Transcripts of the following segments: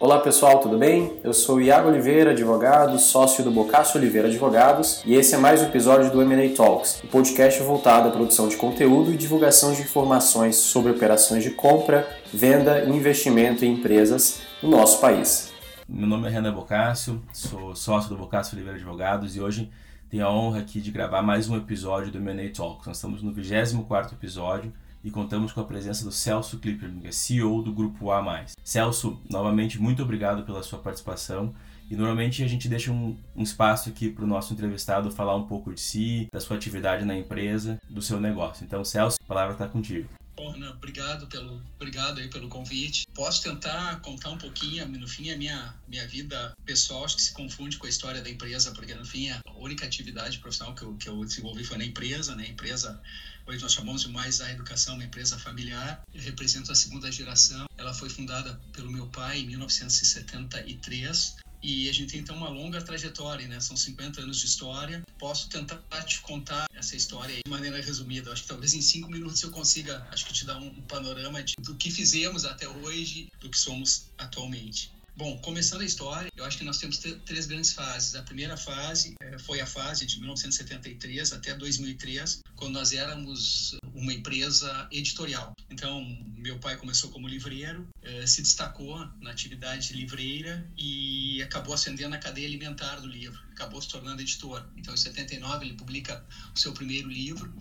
Olá pessoal, tudo bem? Eu sou Iago Oliveira, advogado, sócio do Bocácio Oliveira Advogados, e esse é mais um episódio do M&A Talks, um podcast voltado à produção de conteúdo e divulgação de informações sobre operações de compra, venda e investimento em empresas no nosso país. Meu nome é Renan Bocácio, sou sócio do Bocácio Oliveira Advogados e hoje tenho a honra aqui de gravar mais um episódio do M&A Talks. Nós estamos no 24º episódio e contamos com a presença do Celso Clipper, que é CEO do Grupo A+. Celso, novamente, muito obrigado pela sua participação. E normalmente a gente deixa um, um espaço aqui para o nosso entrevistado falar um pouco de si, da sua atividade na empresa, do seu negócio. Então, Celso, a palavra está contigo. Renan, obrigado pelo, obrigado aí pelo convite. Posso tentar contar um pouquinho, no fim, a minha, minha vida pessoal, acho que se confunde com a história da empresa, porque no fim a única atividade profissional que eu, que eu desenvolvi foi na empresa, né? Empresa, hoje nós chamamos de mais a educação, uma empresa familiar. Eu represento a segunda geração. Ela foi fundada pelo meu pai em 1973 e a gente tem então uma longa trajetória, né? São 50 anos de história. Posso tentar te contar essa história de maneira resumida. Acho que talvez em cinco minutos eu consiga, acho que te dar um panorama de, do que fizemos até hoje, do que somos atualmente. Bom, começando a história, eu acho que nós temos três grandes fases. A primeira fase eh, foi a fase de 1973 até 2003, quando nós éramos uma empresa editorial. Então, meu pai começou como livreiro, eh, se destacou na atividade livreira e acabou ascendendo a cadeia alimentar do livro, acabou se tornando editor. Então, em 79 ele publica o seu primeiro livro,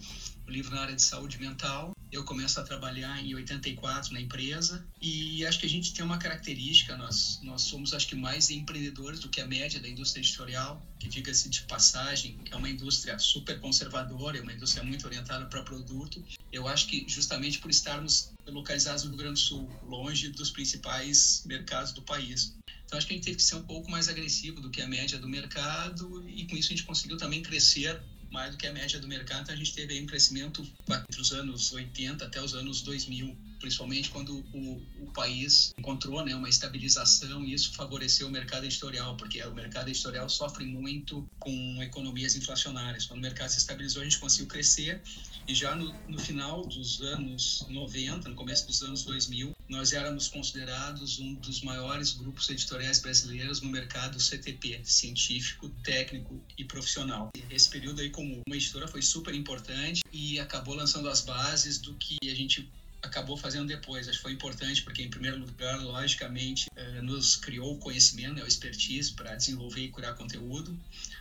o livro na área de saúde mental, eu começo a trabalhar em 84 na empresa e acho que a gente tem uma característica, nós, nós somos acho que mais empreendedores do que a média da indústria editorial, que diga-se de passagem, é uma indústria super conservadora, é uma indústria muito orientada para produto. Eu acho que justamente por estarmos localizados no Rio Grande do Sul, longe dos principais mercados do país. Então acho que a gente teve que ser um pouco mais agressivo do que a média do mercado e com isso a gente conseguiu também crescer mais do que a média do mercado. Então, a gente teve um crescimento entre os anos 80 até os anos 2000, principalmente quando o, o país encontrou né, uma estabilização e isso favoreceu o mercado editorial, porque o mercado editorial sofre muito com economias inflacionárias. Quando o mercado se estabilizou, a gente conseguiu crescer e já no, no final dos anos 90, no começo dos anos 2000, nós éramos considerados um dos maiores grupos editoriais brasileiros no mercado CTP, científico, técnico e profissional. Esse período aí como uma editora foi super importante e acabou lançando as bases do que a gente acabou fazendo depois. Acho que foi importante porque, em primeiro lugar, logicamente, eh, nos criou o conhecimento, né, o expertise para desenvolver e curar conteúdo.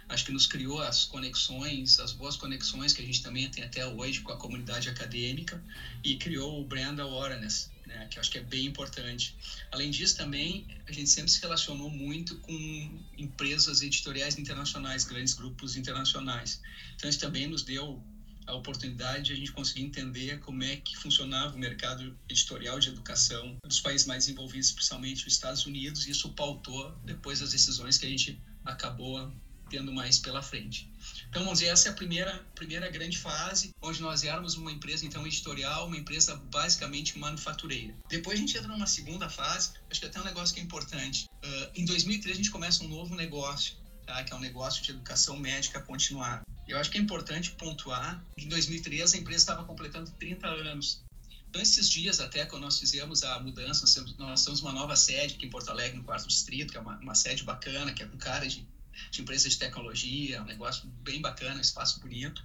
Acho que nos criou as conexões, as boas conexões que a gente também tem até hoje com a comunidade acadêmica e criou o brand awareness, né, que acho que é bem importante. Além disso, também, a gente sempre se relacionou muito com empresas editoriais internacionais, grandes grupos internacionais. Então, isso também nos deu a oportunidade de a gente conseguir entender como é que funcionava o mercado editorial de educação dos países mais envolvidos, especialmente os Estados Unidos, e isso pautou depois as decisões que a gente acabou tendo mais pela frente. Então, vamos dizer, essa é a primeira, primeira grande fase, onde nós éramos uma empresa, então, editorial, uma empresa basicamente manufatureira. Depois a gente entra numa segunda fase, acho que até um negócio que é importante. Uh, em 2003 a gente começa um novo negócio, tá? que é um negócio de educação médica continuada. Eu acho que é importante pontuar que em 2013 a empresa estava completando 30 anos. Então, esses dias, até quando nós fizemos a mudança, nós temos, nós temos uma nova sede aqui em Porto Alegre, no quarto distrito, que é uma, uma sede bacana, que é com cara de, de empresa de tecnologia, um negócio bem bacana, um espaço bonito,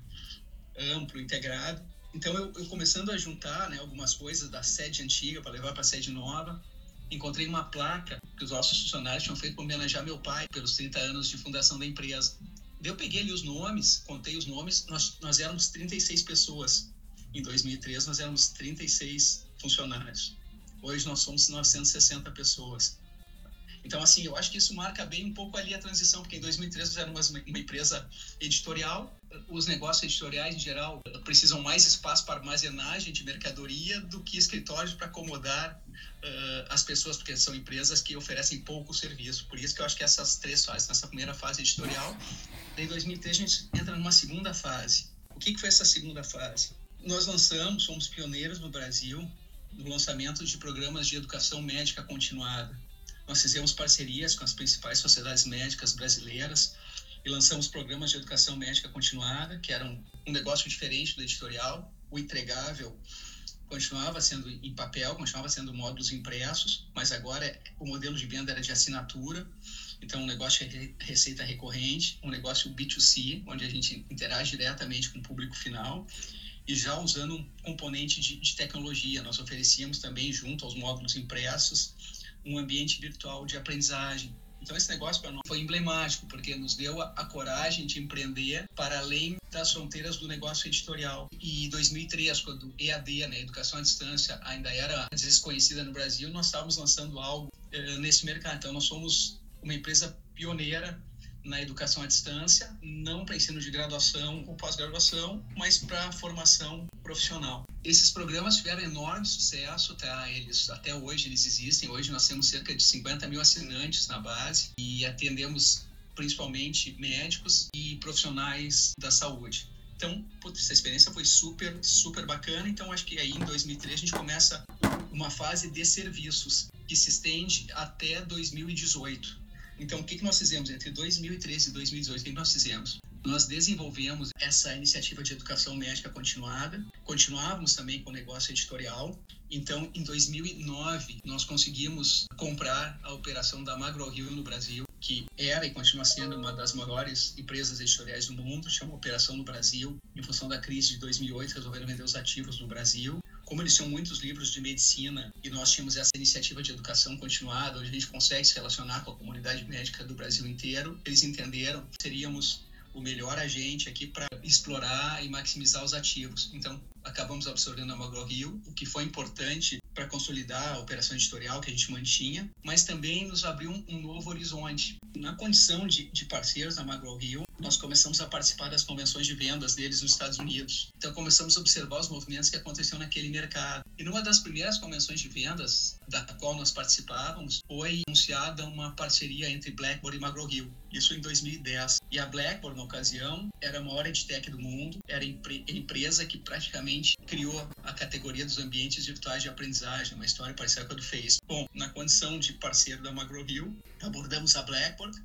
amplo, integrado. Então, eu, eu começando a juntar né, algumas coisas da sede antiga para levar para a sede nova, encontrei uma placa que os nossos funcionários tinham feito para homenagear meu pai pelos 30 anos de fundação da empresa. Eu peguei ali os nomes, contei os nomes, nós, nós éramos 36 pessoas. Em 2003, nós éramos 36 funcionários. Hoje nós somos 960 pessoas. Então, assim, eu acho que isso marca bem um pouco ali a transição, porque em 2003 nós éramos uma, uma empresa editorial. Os negócios editoriais, em geral, precisam mais espaço para armazenagem de mercadoria do que escritórios para acomodar uh, as pessoas, porque são empresas que oferecem pouco serviço. Por isso que eu acho que essas três fases, nessa primeira fase editorial, em 2003 a gente entra numa segunda fase. O que, que foi essa segunda fase? Nós lançamos, fomos pioneiros no Brasil no lançamento de programas de educação médica continuada. Nós fizemos parcerias com as principais sociedades médicas brasileiras e lançamos programas de educação médica continuada, que eram um negócio diferente do editorial. O entregável continuava sendo em papel, continuava sendo módulos impressos, mas agora o modelo de venda era de assinatura. Então, um negócio de receita recorrente, um negócio B2C, onde a gente interage diretamente com o público final e já usando um componente de, de tecnologia. Nós oferecíamos também, junto aos módulos impressos, um ambiente virtual de aprendizagem. Então, esse negócio para nós foi emblemático, porque nos deu a, a, coragem de empreender para além das fronteiras do negócio editorial. E em 2003, quando EAD, né, Educação à Distância, ainda era desconhecida no Brasil, nós estávamos lançando algo eh, nesse mercado. Então, nós somos uma empresa pioneira na educação à distância, não para ensino de graduação ou pós-graduação, mas para formação profissional. Esses programas tiveram enorme sucesso, tá? Eles até hoje eles existem. Hoje nós temos cerca de 50 mil assinantes na base e atendemos principalmente médicos e profissionais da saúde. Então, putz, essa experiência foi super, super bacana. Então, acho que aí em 2003 a gente começa uma fase de serviços que se estende até 2018. Então, o que, que nós fizemos entre 2013 e 2018? O que nós fizemos? Nós desenvolvemos essa iniciativa de educação médica continuada, continuávamos também com o negócio editorial. Então, em 2009, nós conseguimos comprar a operação da MagroRio no Brasil, que era e continua sendo uma das maiores empresas editoriais do mundo, chama Operação no Brasil. Em função da crise de 2008, resolveram vender os ativos no Brasil como eles tinham muitos livros de medicina e nós tínhamos essa iniciativa de educação continuada, onde a gente consegue se relacionar com a comunidade médica do Brasil inteiro, eles entenderam que seríamos o melhor agente aqui para explorar e maximizar os ativos. Então, acabamos absorvendo a MagroRio, o que foi importante para consolidar a operação editorial que a gente mantinha, mas também nos abriu um, novo horizonte. Na condição de, de parceiros da MagroRio, nós começamos a participar das convenções de vendas deles nos Estados Unidos. Então começamos a observar os movimentos que aconteciam naquele mercado. E numa das primeiras convenções de vendas da qual nós participávamos, foi anunciada uma parceria entre Blackboard e McGraw-Hill. Isso em 2010. E a Blackboard, na ocasião, era a maior edtech do mundo, era a empresa que praticamente criou a categoria dos ambientes virtuais de aprendizagem, uma história parecida com a do Facebook. Bom, na condição de parceiro da McGraw-Hill, abordamos a Blackboard,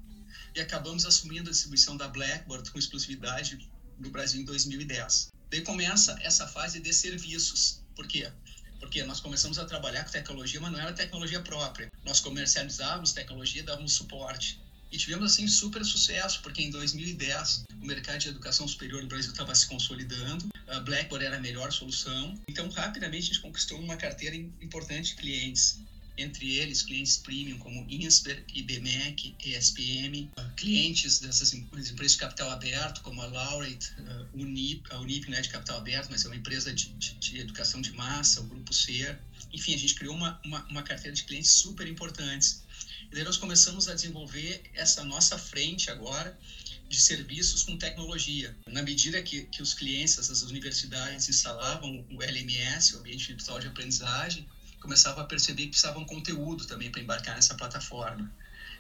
e acabamos assumindo a distribuição da Blackboard com exclusividade no Brasil em 2010. Daí começa essa fase de serviços. Por quê? Porque nós começamos a trabalhar com tecnologia, mas não era tecnologia própria. Nós comercializávamos tecnologia, dávamos suporte. E tivemos assim super sucesso, porque em 2010 o mercado de educação superior no Brasil estava se consolidando, a Blackboard era a melhor solução. Então, rapidamente a gente conquistou uma carteira importante de clientes entre eles clientes premium como Insper, IBMEC, ESPM, clientes dessas empresas de capital aberto como a Laureate, Unip, a Unip não é de capital aberto, mas é uma empresa de, de, de educação de massa, o Grupo C. Enfim, a gente criou uma, uma, uma carteira de clientes super importantes. E nós começamos a desenvolver essa nossa frente agora de serviços com tecnologia. Na medida que, que os clientes, as universidades instalavam o LMS, o Ambiente Virtual de Aprendizagem, começavam a perceber que precisavam conteúdo também para embarcar nessa plataforma,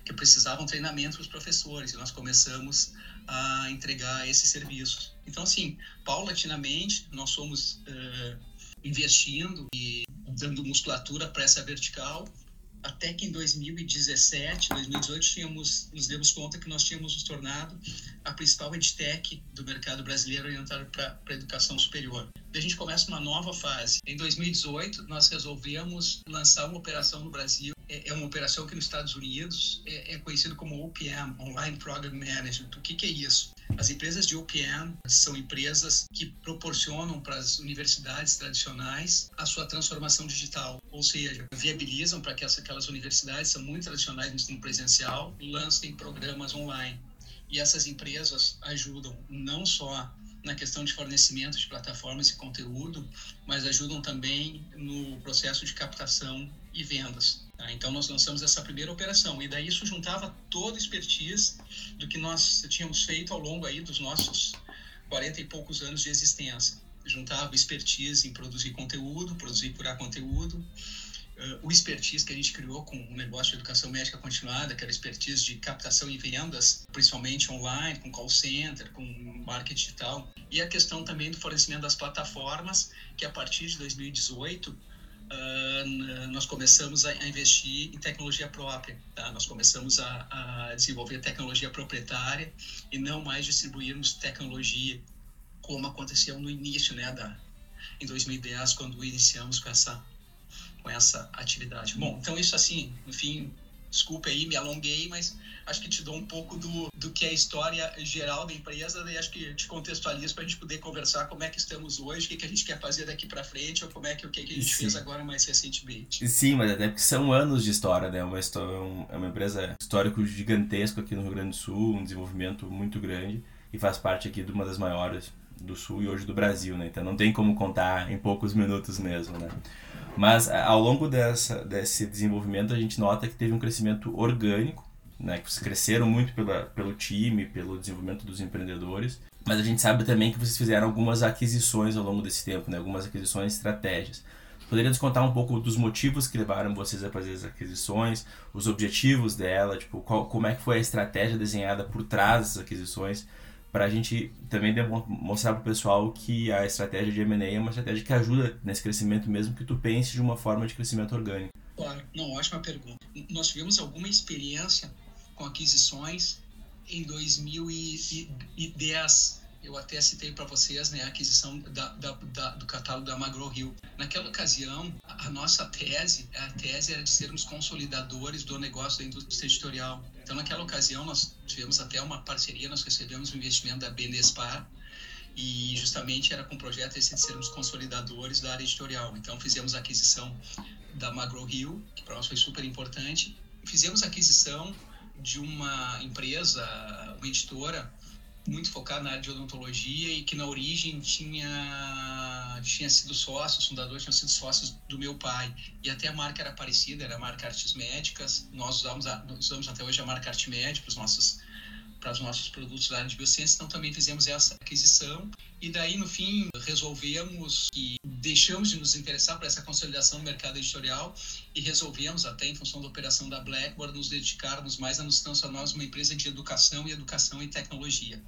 que precisavam treinamento para os professores, e nós começamos a entregar esses serviços. Então, assim, paulatinamente, nós fomos uh, investindo e dando musculatura para essa vertical, até que em 2017, 2018, tínhamos, nos demos conta que nós tínhamos nos tornado a principal edtech do mercado brasileiro orientado para a educação superior. A gente começa uma nova fase. Em 2018, nós resolvemos lançar uma operação no Brasil. É, é uma operação que nos Estados Unidos é, é conhecido como OPM, Online Program Management. O que, que é isso? As empresas de OPM são empresas que proporcionam para as universidades tradicionais a sua transformação digital, ou seja, viabilizam para que aquelas universidades são muito tradicionais no ensino presencial lancem programas online. E essas empresas ajudam não só na questão de fornecimento de plataformas e conteúdo, mas ajudam também no processo de captação e vendas. Tá? Então, nós lançamos essa primeira operação e daí isso juntava toda a expertise do que nós tínhamos feito ao longo aí dos nossos 40 e poucos anos de existência. Juntava expertise em produzir conteúdo, produzir e curar conteúdo, o expertise que a gente criou com o negócio de educação médica continuada, que era expertise de captação e vendas, principalmente online, com call center, com marketing digital, e a questão também do fornecimento das plataformas, que a partir de 2018 uh, nós começamos a, a, investir em tecnologia própria, tá? nós começamos a, a desenvolver tecnologia proprietária e não mais distribuirmos tecnologia como aconteceu no início né, da, em 2010, quando iniciamos com essa, com essa atividade. Bom, então isso assim, no fim, desculpa aí, me alonguei, mas acho que te dou um pouco do, do que é a história geral da empresa, e acho que te contextualizo para a gente poder conversar como é que estamos hoje, o que, que a gente quer fazer daqui para frente, ou como é que o que, que a gente Sim. fez agora mais recentemente. Sim, mas até porque são anos de história, né? Uma história, é uma empresa histórico gigantesco aqui no Rio Grande do Sul, um desenvolvimento muito grande e faz parte aqui de uma das maiores do Sul e hoje do Brasil, né? Então não tem como contar em poucos minutos mesmo, né? Mas ao longo dessa, desse desenvolvimento a gente nota que teve um crescimento orgânico, né? Que vocês cresceram muito pela, pelo time, pelo desenvolvimento dos empreendedores. Mas a gente sabe também que vocês fizeram algumas aquisições ao longo desse tempo, né? Algumas aquisições estratégias. Poderia nos contar um pouco dos motivos que levaram vocês a fazer as aquisições, os objetivos dela, tipo, qual, como é que foi a estratégia desenhada por trás das aquisições, para a gente também mostrar para o pessoal que a estratégia de M&A é uma estratégia que ajuda nesse crescimento, mesmo que tu pense de uma forma de crescimento orgânico. Claro, não, ótima pergunta. Nós tivemos alguma experiência com aquisições em 2010 eu até citei para vocês né, a aquisição da, da, da, do catálogo da Magro Rio. Naquela ocasião, a, nossa tese, a tese era de sermos consolidadores do negócio da indústria editorial. Então, naquela ocasião, nós tivemos até uma parceria, nós recebemos um investimento da Benespar, e justamente era com o projeto esse de sermos consolidadores da área editorial. Então, fizemos a aquisição da Magro Rio, que para nós foi super importante. Fizemos a aquisição de uma empresa, uma editora, muito focado na área de odontologia e que na origem tinha tinha sido sócio, os fundadores tinham sido sócios do meu pai. E até a marca era parecida, era a marca Artes Médicas. Nós usamos, usamos até hoje a marca Arte Médica para os nossos para os nossos produtos da área de biociência, então também fizemos essa aquisição e daí no fim resolvemos e deixamos de nos interessar por essa consolidação do mercado editorial e resolvemos até em função da operação da Blackboard nos dedicarmos mais a nos transformarmos uma empresa de educação e educação e tecnologia.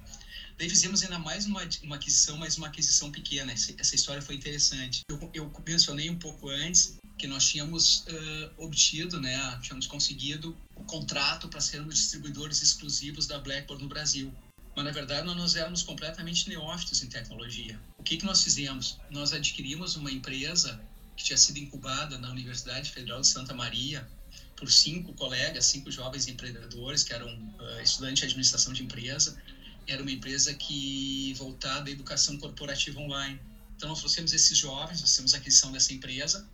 Daí fizemos ainda mais uma, uma aquisição, mas uma aquisição pequena. Essa, essa história foi interessante. Eu, eu mencionei um pouco antes que nós tínhamos uh, obtido, né, tínhamos conseguido o contrato para sermos distribuidores exclusivos da Blackboard no Brasil. Mas na verdade nós éramos completamente neófitos em tecnologia. O que que nós fizemos? Nós adquirimos uma empresa que tinha sido incubada na Universidade Federal de Santa Maria por cinco colegas, cinco jovens empreendedores que eram uh, estudantes de administração de empresa. Era uma empresa que voltada à educação corporativa online. Então nós trouxemos esses jovens, nós temos a aquisição dessa empresa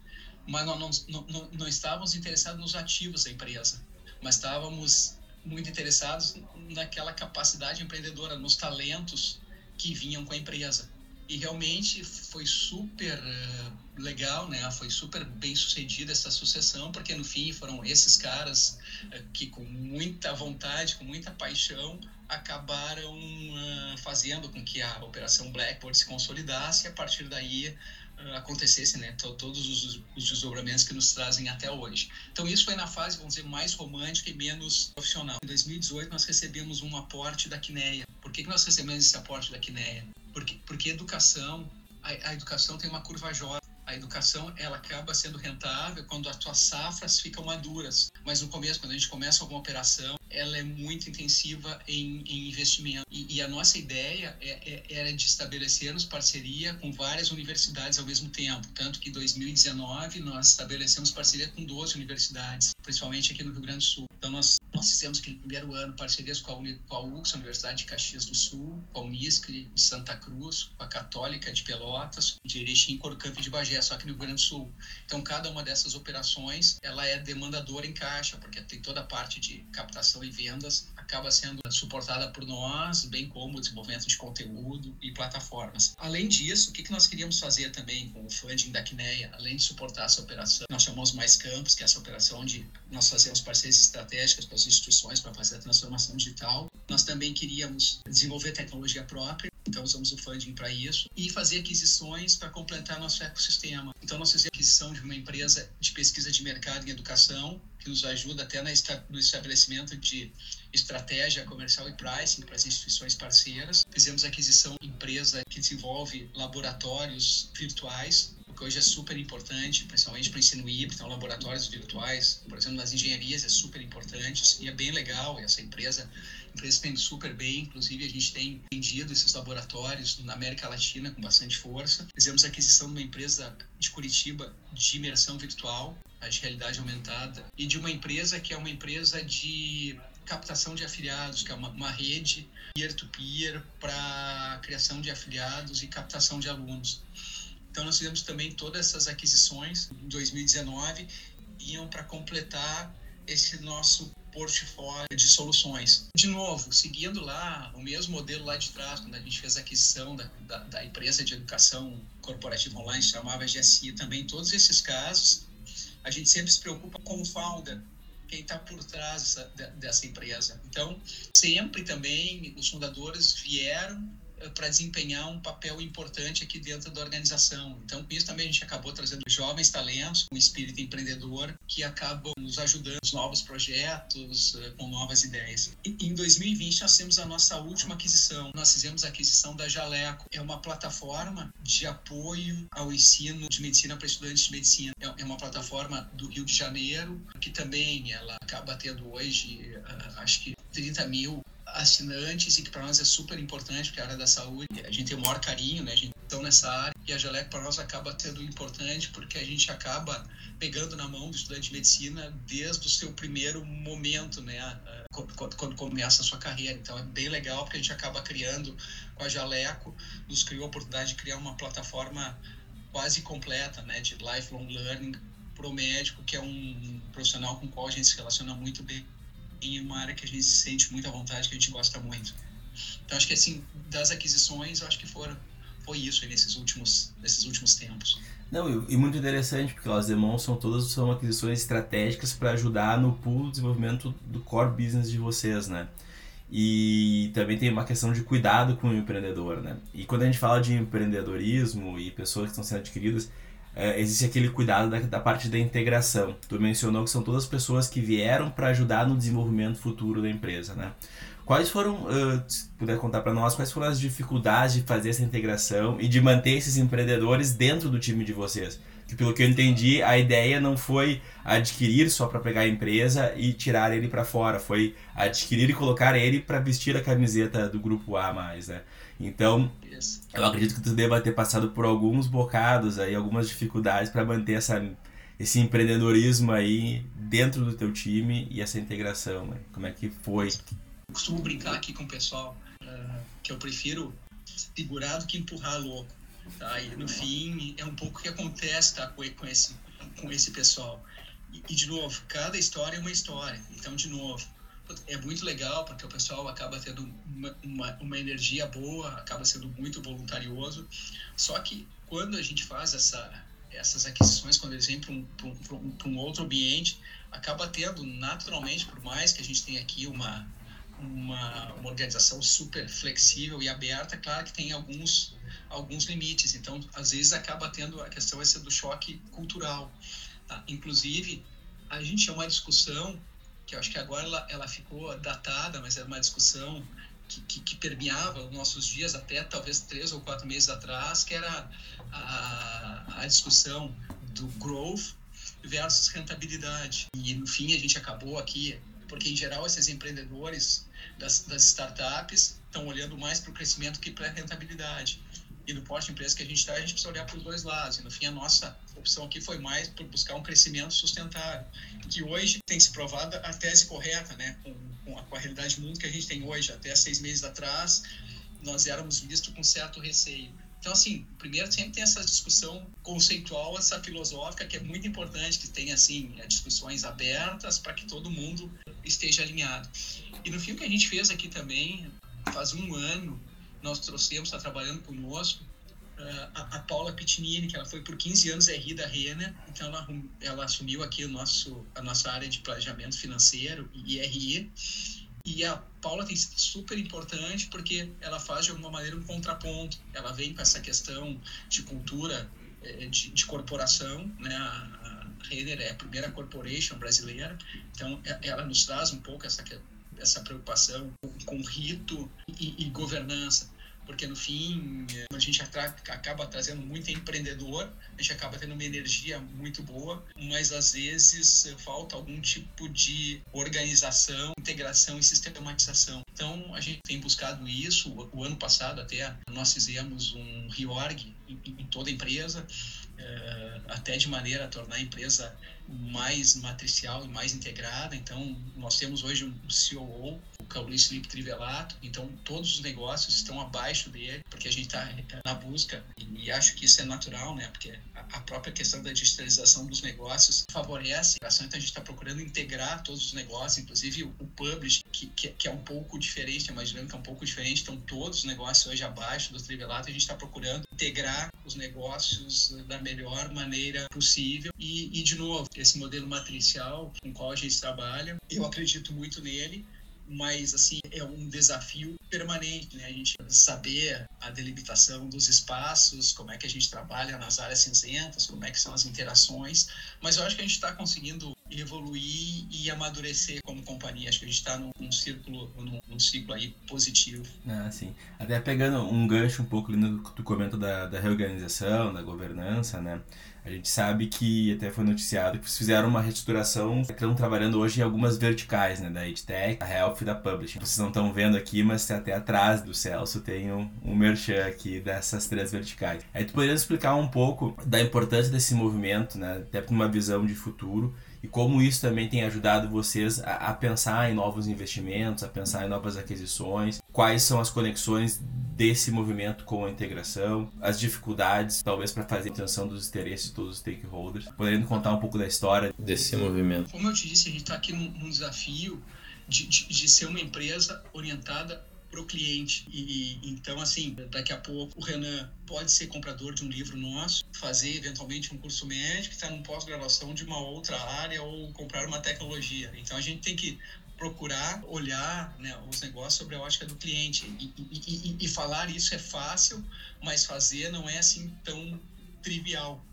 mas nós não, não, não estávamos interessados nos ativos da empresa, mas estávamos muito interessados naquela capacidade empreendedora, nos talentos que vinham com a empresa. E realmente foi super uh, legal, né? Foi super bem sucedida essa sucessão, porque no fim foram esses caras uh, que com muita vontade, com muita paixão, acabaram uh, fazendo com que a operação Blackboard se consolidasse e a partir daí acontecesse, né? Todos os, os, desdobramentos que nos trazem até hoje. Então isso foi na fase, vamos dizer, mais romântica e menos profissional. Em 2018 nós recebemos um aporte da Quineia. Por que, que nós recebemos esse aporte da Quineia? Porque, porque educação, a, a educação tem uma curva J. A educação ela acaba sendo rentável quando as tuas safras ficam maduras. Mas no começo, quando a gente começa alguma operação, ela é muito intensiva em, em investimento. E, e, a nossa ideia é, é, era de estabelecermos parceria com várias universidades ao mesmo tempo. Tanto que em 2019 nós estabelecemos parceria com 12 universidades, principalmente aqui no Rio Grande do Sul. Então nós, nós fizemos aquele primeiro ano parcerias com a, Uni, com a UX, Universidade de Caxias do Sul, com a Uniscre de Santa Cruz, com a Católica de Pelotas, de Erechim Corcamp de Bagé, só que no Rio Grande do Sul. Então cada uma dessas operações ela é demandadora em caixa, porque tem toda a parte de captação e vendas acaba sendo suportada por nós, bem como o desenvolvimento de conteúdo e plataformas. Além disso, o que nós queríamos fazer também com o funding da Quineia, além de suportar essa operação, nós chamamos Mais Campos, que é essa operação onde nós fazemos parcerias estratégicas com as instituições para fazer a transformação digital. Nós também queríamos desenvolver tecnologia própria então usamos o funding para isso e fazer aquisições para completar nosso ecossistema. Então nós fizemos aquisição de uma empresa de pesquisa de mercado em educação que nos ajuda até no estabelecimento de estratégia comercial e pricing para as instituições parceiras. Fizemos aquisição de empresa que desenvolve laboratórios virtuais que hoje é super importante, principalmente para ensino híbrido, então laboratórios virtuais, por exemplo, nas engenharias é super importante e é bem legal, essa empresa empresa está indo super bem, inclusive a gente tem vendido esses laboratórios na América Latina com bastante força. Fizemos aquisição de uma empresa de Curitiba de imersão virtual, de realidade aumentada, e de uma empresa que é uma empresa de captação de afiliados, que é uma, uma rede peer-to-peer para criação de afiliados e captação de alunos. Então, nós fizemos também todas essas aquisições em 2019 iam para completar esse nosso portfólio de soluções. De novo, seguindo lá o mesmo modelo lá de trás, quando a gente fez a aquisição da, da, da empresa de educação corporativa online, chamava GSI, também todos esses casos, a gente sempre se preocupa com o founder, quem está por trás dessa, dessa empresa. Então, sempre também os fundadores vieram para desempenhar um papel importante aqui dentro da organização. Então, com isso também a gente acabou trazendo jovens talentos com espírito empreendedor que acabam nos ajudando nos novos projetos, eh, com novas ideias. Em 2020, nós temos a nossa última aquisição. Nós fizemos a aquisição da Jaleco. É uma plataforma de apoio ao ensino de medicina para estudantes de medicina. É, é uma plataforma do Rio de Janeiro, que também ela acaba tendo hoje, eh, acho que 30 mil assinantes e que para nós é super importante, porque é a área da saúde, a gente tem o maior carinho, né? A gente está nessa área e a Jaleco para nós acaba tendo importante porque a gente acaba pegando na mão do estudante de medicina desde o seu primeiro momento, né? Quando começa a sua carreira. Então é bem legal porque a gente acaba criando com a Jaleco, nos criou a oportunidade de criar uma plataforma quase completa, né? De lifelong learning para o médico, que é um profissional com o qual a gente se relaciona muito bem em uma área que a gente se sente muito à vontade, que a gente gosta muito. Então acho que assim, das aquisições, acho que foram foi isso nesses últimos nesses últimos tempos. Não, e muito interessante, porque elas demonstram todas são aquisições estratégicas para ajudar no pool desenvolvimento do core business de vocês, né? E também tem uma questão de cuidado com o empreendedor, né? E quando a gente fala de empreendedorismo e pessoas que estão sendo adquiridas, é, existe aquele cuidado da, da, parte da integração. Tu mencionou que são todas pessoas que vieram para ajudar no desenvolvimento futuro da empresa, né? Quais foram, uh, se puder contar para nós, quais foram as dificuldades de fazer essa integração e de manter esses empreendedores dentro do time de vocês? Que pelo que eu entendi, a ideia não foi adquirir só para pegar a empresa e tirar ele para fora, foi adquirir e colocar ele para vestir a camiseta do grupo A mais, né? Então, eu acredito que tu deva ter passado por alguns bocados aí, algumas dificuldades para manter essa, esse empreendedorismo aí dentro do teu time e essa integração. Né? Como é que foi? Eu costumo brincar aqui com o pessoal uh, que eu prefiro segurar do que empurrar louco. Tá? E no fim é um pouco o que acontece tá? com, esse, com esse pessoal. E, e, de novo, cada história é uma história. Então, de novo, é muito legal porque o pessoal acaba tendo uma, uma, uma, energia boa, acaba sendo muito voluntarioso. Só que quando a gente faz essa, essas aquisições, quando eles vêm para um, um, um, outro ambiente, acaba tendo naturalmente, por mais que a gente tenha aqui uma, uma, uma organização super flexível e aberta, claro que tem alguns, alguns limites. Então, às vezes acaba tendo a questão essa do choque cultural. Tá? Inclusive, a gente tinha uma discussão que acho que agora ela, ela ficou datada, mas era uma discussão que, que, que, permeava os nossos dias até talvez três ou quatro meses atrás, que era a, a discussão do growth versus rentabilidade. E no fim a gente acabou aqui, porque em geral esses empreendedores das, das startups estão olhando mais para o crescimento que para a rentabilidade e do porte de empresa que a gente está, a gente precisa olhar para os dois lados. E no fim, a nossa opção aqui foi mais por buscar um crescimento sustentável, que hoje tem se provado a tese correta, né? Com, com, a, com a realidade do mundo que a gente tem hoje. Até seis meses atrás, nós éramos vistos com certo receio. Então, assim, primeiro sempre tem essa discussão conceitual, essa filosófica, que é muito importante que tenha, assim, discussões abertas para que todo mundo esteja alinhado. E no fim, o que a gente fez aqui também, faz um ano, nós trouxemos, está trabalhando conosco, a, a, Paula Pitinini, que ela foi por 15 anos RI da Renner, então ela, ela assumiu aqui o nosso, a nossa área de planejamento financeiro e RI, e. A Paula tem sido super importante porque ela faz de alguma maneira um contraponto, ela vem com essa questão de cultura eh, de, de corporação, né? A, Renner é a primeira corporation brasileira, então ela nos traz um pouco essa essa preocupação com, com rito e, e governança porque no fim a gente acaba trazendo muito empreendedor, a gente acaba tendo uma energia muito boa, mas às vezes falta algum tipo de organização, integração e sistematização. Então a gente tem buscado isso. O ano passado até nós fizemos um reorg em, em toda a empresa, eh, até de maneira a tornar a empresa mais matricial e mais integrada. Então, nós temos hoje um COO, Caulis Felipe Trivelato. Então, todos os negócios estão abaixo dele, porque a gente está na busca e, acho que isso é natural, né? Porque a, própria questão da digitalização dos negócios favorece a Então, a gente está procurando integrar todos os negócios, inclusive o, publish, que, que, que, é um pouco diferente, a mais dinâmica é um pouco diferente. Então, todos os negócios hoje abaixo do Trivelato, a gente está procurando integrar os negócios da melhor maneira possível. E, e de novo, esse modelo matricial com qual a gente trabalha, eu acredito muito nele, mas assim é um desafio permanente, né? A gente saber a delimitação dos espaços, como é que a gente trabalha nas áreas cinzentas, como é que são as interações, mas eu acho que a gente está conseguindo evoluir e amadurecer como companhia. Acho que a gente está num, num, círculo, num, num, ciclo aí positivo. Ah, sim. Até pegando um gancho um pouco ali no do comento da, da reorganização, da governança, né? A gente sabe que até foi noticiado que fizeram uma reestruturação, estão trabalhando hoje em algumas verticais, né, da EdTech, da Health e da Publishing. Vocês não estão vendo aqui, mas até atrás do Celso tem um, um merchan aqui dessas três verticais. Aí tu poderia explicar um pouco da importância desse movimento, né, até para uma visão de futuro e como isso também tem ajudado vocês a, a, pensar em novos investimentos, a pensar em novas aquisições, quais são as conexões desse movimento com a integração, as dificuldades, talvez, para fazer a atenção dos interesses de todos os stakeholders. Podendo contar um pouco da história desse movimento. Como eu te disse, a gente está aqui num, num desafio de, de, de ser uma empresa orientada para o cliente. E então, assim, daqui a pouco o Renan pode ser comprador de um livro nosso, fazer eventualmente um curso médico, estar num pós-graduação de uma outra área ou comprar uma tecnologia. Então a gente tem que procurar olhar né, os negócios sobre a ótica do cliente e, e, e, e falar isso é fácil, mas fazer não é assim tão trivial.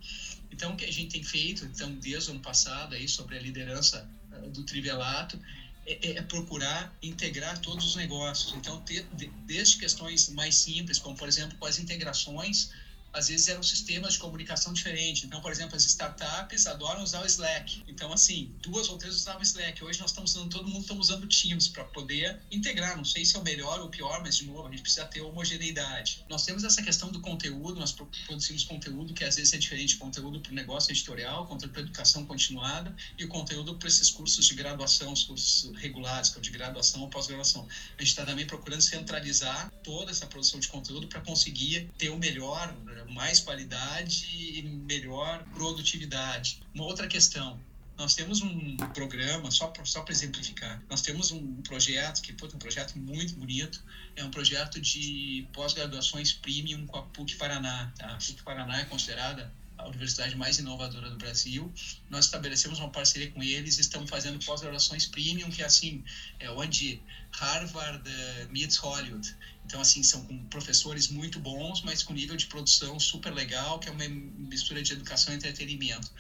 Então, o que a gente tem feito, então, desde o ano passado, aí, sobre a liderança uh, do Trivelato, é, é, é, procurar integrar todos os negócios. Então, ter, desde questões mais simples, como, por exemplo, com as integrações às vezes eram sistemas de comunicação diferentes. Então, por exemplo, as startups adoram usar o Slack. Então, assim, duas ou três usavam Slack. Hoje nós estamos usando, todo mundo está usando Teams para poder integrar. Não sei se é o melhor ou o pior, mas, de novo, a gente precisa ter homogeneidade. Nós temos essa questão do conteúdo, nós produzimos conteúdo que às vezes é diferente, conteúdo para o negócio editorial, conteúdo para educação continuada e o conteúdo para esses cursos de graduação, os cursos regulares, que é de graduação ou pós-graduação. A gente está também procurando centralizar toda essa produção de conteúdo para conseguir ter o melhor mais qualidade e melhor produtividade. Uma outra questão, nós temos um programa, só para só exemplificar, nós temos um projeto, que é um projeto muito bonito, é um projeto de pós-graduações premium com a PUC Paraná. Tá? A PUC Paraná é considerada a universidade mais inovadora do Brasil. Nós estabelecemos uma parceria com eles, estamos fazendo pós-graduações premium, que é assim, é onde Harvard uh, meets Hollywood. Então, assim, são com professores muito bons, mas com nível de produção super legal, que é uma mistura de educação e entretenimento.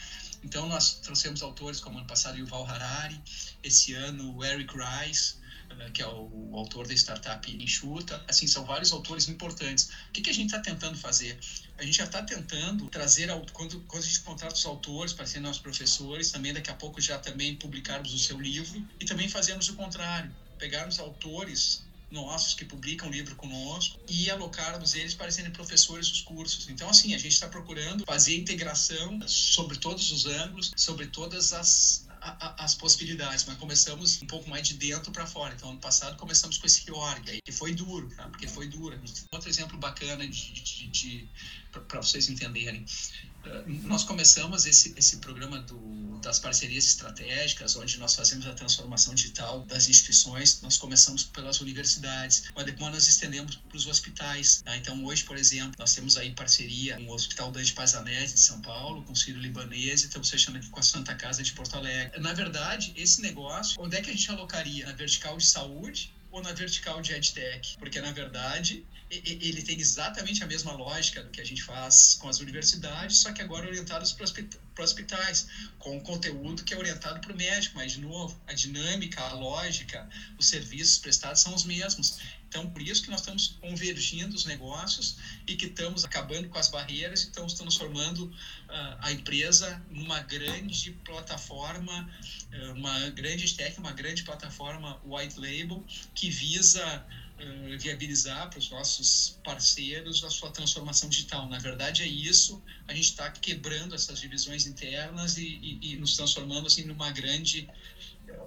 Então, nós trouxemos autores como ano passado Yuval Harari, esse ano Eric Rice, eh, que é o, autor da startup Enxuta. Assim, são vários autores importantes. O que, que a gente está tentando fazer? A gente já está tentando trazer, quando, quando a gente contrata os autores para serem nossos professores, também daqui a pouco já também publicarmos o seu livro e também fazermos o contrário, pegarmos autores nossos que publicam livro conosco e alocarmos eles para serem professores dos cursos. Então, assim, a gente está procurando fazer integração sobre todos os ângulos, sobre todas as, as possibilidades, mas começamos um pouco mais de dentro para fora. Então, ano passado começamos com esse org aí, que foi duro, tá? porque foi duro. Outro exemplo bacana de, de, de para vocês entenderem. Uh, nós começamos esse, esse programa do, das parcerias estratégicas, onde nós fazemos a transformação digital das instituições. Nós começamos pelas universidades, mas depois nós estendemos para os hospitais. Tá? Então, hoje, por exemplo, nós temos aí parceria com o Hospital Dante Pazanese de São Paulo, com o Ciro Libanês e estamos fechando aqui com a Santa Casa de Porto Alegre. Na verdade, esse negócio, onde é que a gente alocaria? Na vertical de saúde ou na vertical de EdTech? Porque, na verdade, ele tem exatamente a mesma lógica do que a gente faz com as universidades, só que agora orientados para para hospitais, com conteúdo que é orientado para o médico, mas, de novo, a dinâmica, a lógica, os serviços prestados são os mesmos. Então, por isso que nós estamos convergindo os negócios e que estamos acabando com as barreiras e estamos transformando uh, a empresa numa grande plataforma, uh, uma grande tech, uma grande plataforma white label que visa viabilizar para os nossos parceiros a sua transformação digital. Na verdade, é isso. A gente está quebrando essas divisões internas e, e, e nos transformando assim numa grande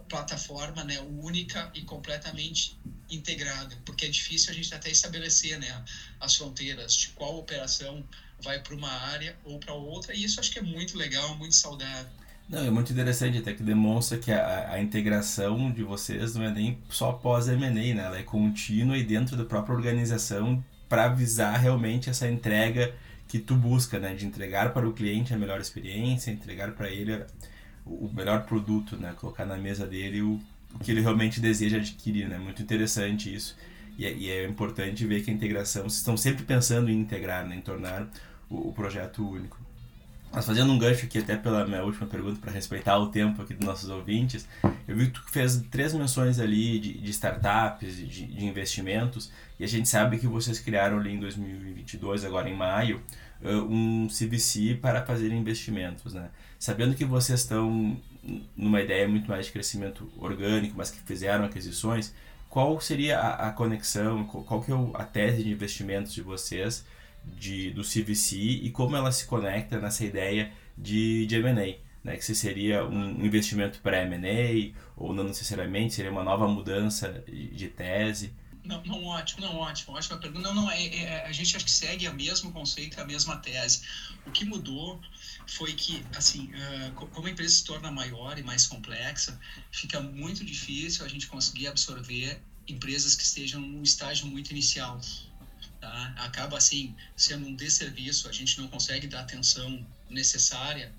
plataforma né, única e completamente integrada, porque é difícil a gente até estabelecer né, as fronteiras de qual operação vai para uma área ou para outra, e isso acho que é muito legal, muito saudável. Não, é muito interessante até que demonstra que a, a integração de vocês não é nem só pós M&A, né? Ela é contínua e dentro da própria organização para visar realmente essa entrega que tu busca, né? De entregar para o cliente a melhor experiência, entregar para ele o melhor produto, né? Colocar na mesa dele o, o que ele realmente deseja adquirir, né? Muito interessante isso. E é, e é importante ver que a integração, vocês estão sempre pensando em integrar, né? em tornar o, o projeto único. Mas fazendo um gancho aqui até pela minha última pergunta, para respeitar o tempo aqui dos nossos ouvintes, eu vi que tu fez três menções ali de, de startups, de, de, investimentos, e a gente sabe que vocês criaram ali em 2022, agora em maio, um CVC para fazer investimentos, né? Sabendo que vocês estão numa ideia muito mais de crescimento orgânico, mas que fizeram aquisições, qual seria a, a conexão, qual que é a tese de investimentos de vocês de, do CVC e como ela se conecta nessa ideia de, de M&A? Né, que se seria um investimento para M&A ou não necessariamente, seria uma nova mudança de tese. Não, não, ótimo, não, ótimo, ótima pergunta. Não, não, é, é, a gente acho que segue o mesmo conceito, a mesma tese. O que mudou foi que, assim, uh, como a empresa se torna maior e mais complexa, fica muito difícil a gente conseguir absorver empresas que estejam num estágio muito inicial. Tá? Acaba, assim, sendo um desserviço, a gente não consegue dar atenção necessária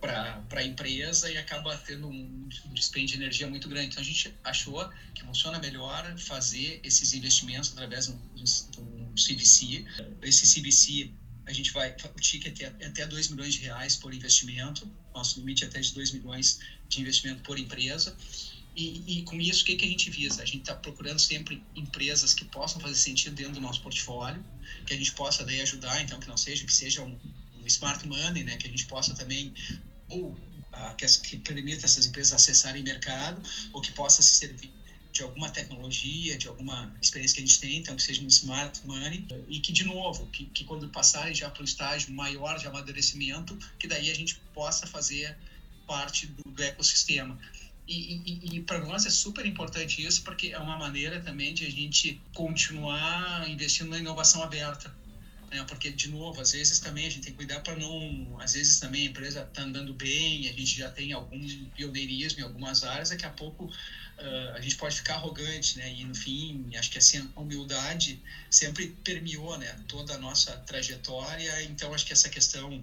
para a empresa e acaba tendo um, dispêndio de energia muito grande. Então a gente achou que funciona melhor fazer esses investimentos através de um, CVC. Esse CVC a gente vai, o ticket é até 2 milhões de reais por investimento, nosso limite é até de 2 milhões de investimento por empresa. E, e, com isso, o que, que a gente visa? A gente está procurando sempre empresas que possam fazer sentido dentro do nosso portfólio, que a gente possa daí ajudar, então, que não seja, que seja um, um smart money, né, que a gente possa também ou ah, que, que permita essas empresas acessarem mercado ou que possa se servir de alguma tecnologia, de alguma experiência que a gente tem, então que seja um smart money e que de novo, que, que quando passarem já para um estágio maior de amadurecimento, que daí a gente possa fazer parte do, do ecossistema. E, e, e para nós é super importante isso porque é uma maneira também de a gente continuar investindo na inovação aberta né? Porque, de novo, às vezes também a gente tem que cuidar para não. Às vezes também a empresa está andando bem, a gente já tem algum pioneirismo em algumas áreas, daqui a pouco uh, a gente pode ficar arrogante, né? E no fim, acho que assim, a humildade sempre permeou, né? Toda a nossa trajetória, então acho que essa questão.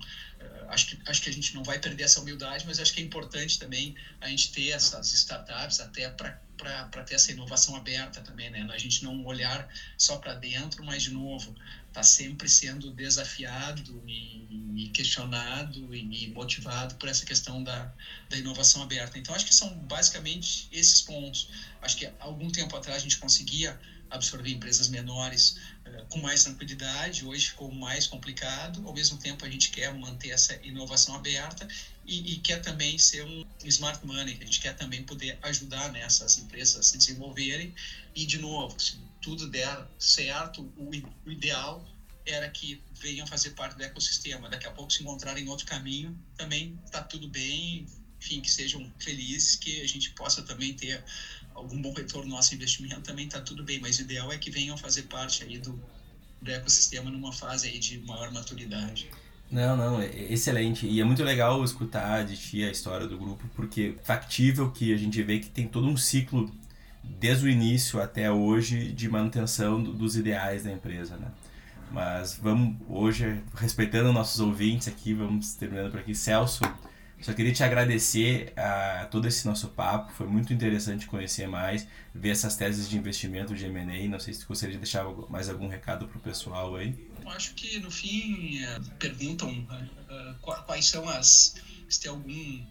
Acho, que, acho que a gente não vai perder essa humildade, mas acho que é importante também a gente ter essas startups até para para ter essa inovação aberta também, né? A gente não olhar só para dentro, mas de novo, está sempre sendo desafiado e, e questionado e, e, motivado por essa questão da, da inovação aberta. Então, acho que são basicamente esses pontos. Acho que algum tempo atrás a gente conseguia absorver empresas menores uh, com mais tranquilidade, hoje ficou mais complicado. Ao mesmo tempo, a gente quer manter essa inovação aberta e, e quer também ser um smart money, a gente quer também poder ajudar nessas empresas a se desenvolverem. E, de novo, se tudo der certo, o ideal era que venham fazer parte do ecossistema. Daqui a pouco, se encontrarem em outro caminho, também está tudo bem, enfim, que sejam felizes, que a gente possa também ter algum bom retorno no nosso investimento, também está tudo bem. Mas o ideal é que venham fazer parte aí do, do ecossistema numa fase aí de maior maturidade. Não, não, é excelente. E é muito legal escutar de ti a história do grupo, porque é factível que a gente vê que tem todo um ciclo desde o início até hoje de manutenção dos ideais da empresa, né? Mas vamos hoje, respeitando nossos ouvintes aqui, vamos terminando por aqui. Celso, só queria te agradecer a todo esse nosso papo, foi muito interessante conhecer mais, ver essas teses de investimento de M&A. Não sei se você gostaria de deixar mais algum recado para o pessoal aí. Eu acho que no fim eh, perguntam uh, quais são as se tem algum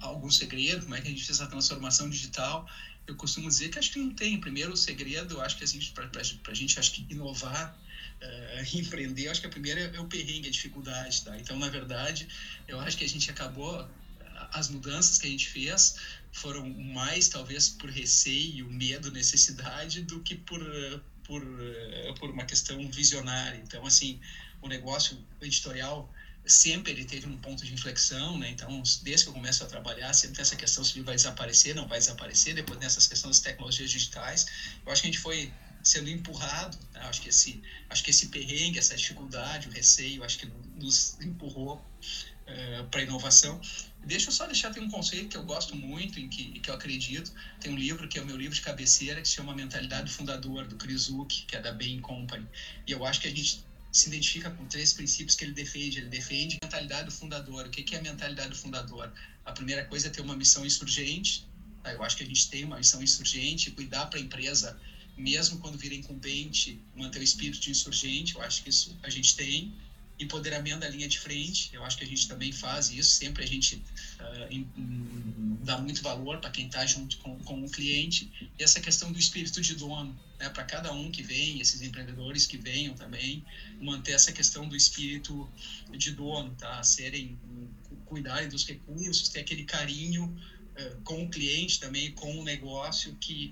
algum segredo, como é que a gente fez essa transformação digital. Eu costumo dizer que acho que não tem. Primeiro, o segredo, acho que assim, para a gente acho que inovar, uh, empreender, acho que a primeira é, é o perrengue, a dificuldade. Tá? Então, na verdade, eu acho que a gente acabou, as mudanças que a gente fez foram mais, talvez, por receio, medo, necessidade, do que por, por, por uma questão visionária. Então, assim, o negócio editorial sempre ele teve um ponto de inflexão, né? Então, desde que eu começo a trabalhar, sempre tem essa questão se ele vai desaparecer, não vai desaparecer, depois nessas questões das tecnologias digitais. Eu acho que a gente foi sendo empurrado, né? acho que esse acho que esse perrengue, essa dificuldade, o receio, acho que nos empurrou uh, para a inovação. Deixa eu só deixar tem um conceito que eu gosto muito, em que, que eu acredito. Tem um livro que é o meu livro de cabeceira que se chama Mentalidade Fundador do Chris Hook, que é da Bain Company. E eu acho que a gente se identifica com três princípios que ele defende. Ele defende a mentalidade do fundador. O que é a mentalidade do fundador? A primeira coisa é ter uma missão insurgente. Tá? Eu acho que a gente tem uma missão insurgente, cuidar para a empresa, mesmo quando vira incumbente, manter o espírito de insurgente. Eu acho que isso a gente tem empoderamento da linha de frente, eu acho que a gente também faz isso, sempre a gente uh, em, em, dá muito valor para quem está junto com, com o cliente, e essa questão do espírito de dono, né, para cada um que vem, esses empreendedores que venham também, manter essa questão do espírito de dono, tá? serem, cuidarem dos recursos, ter aquele carinho uh, com o cliente também, com o negócio que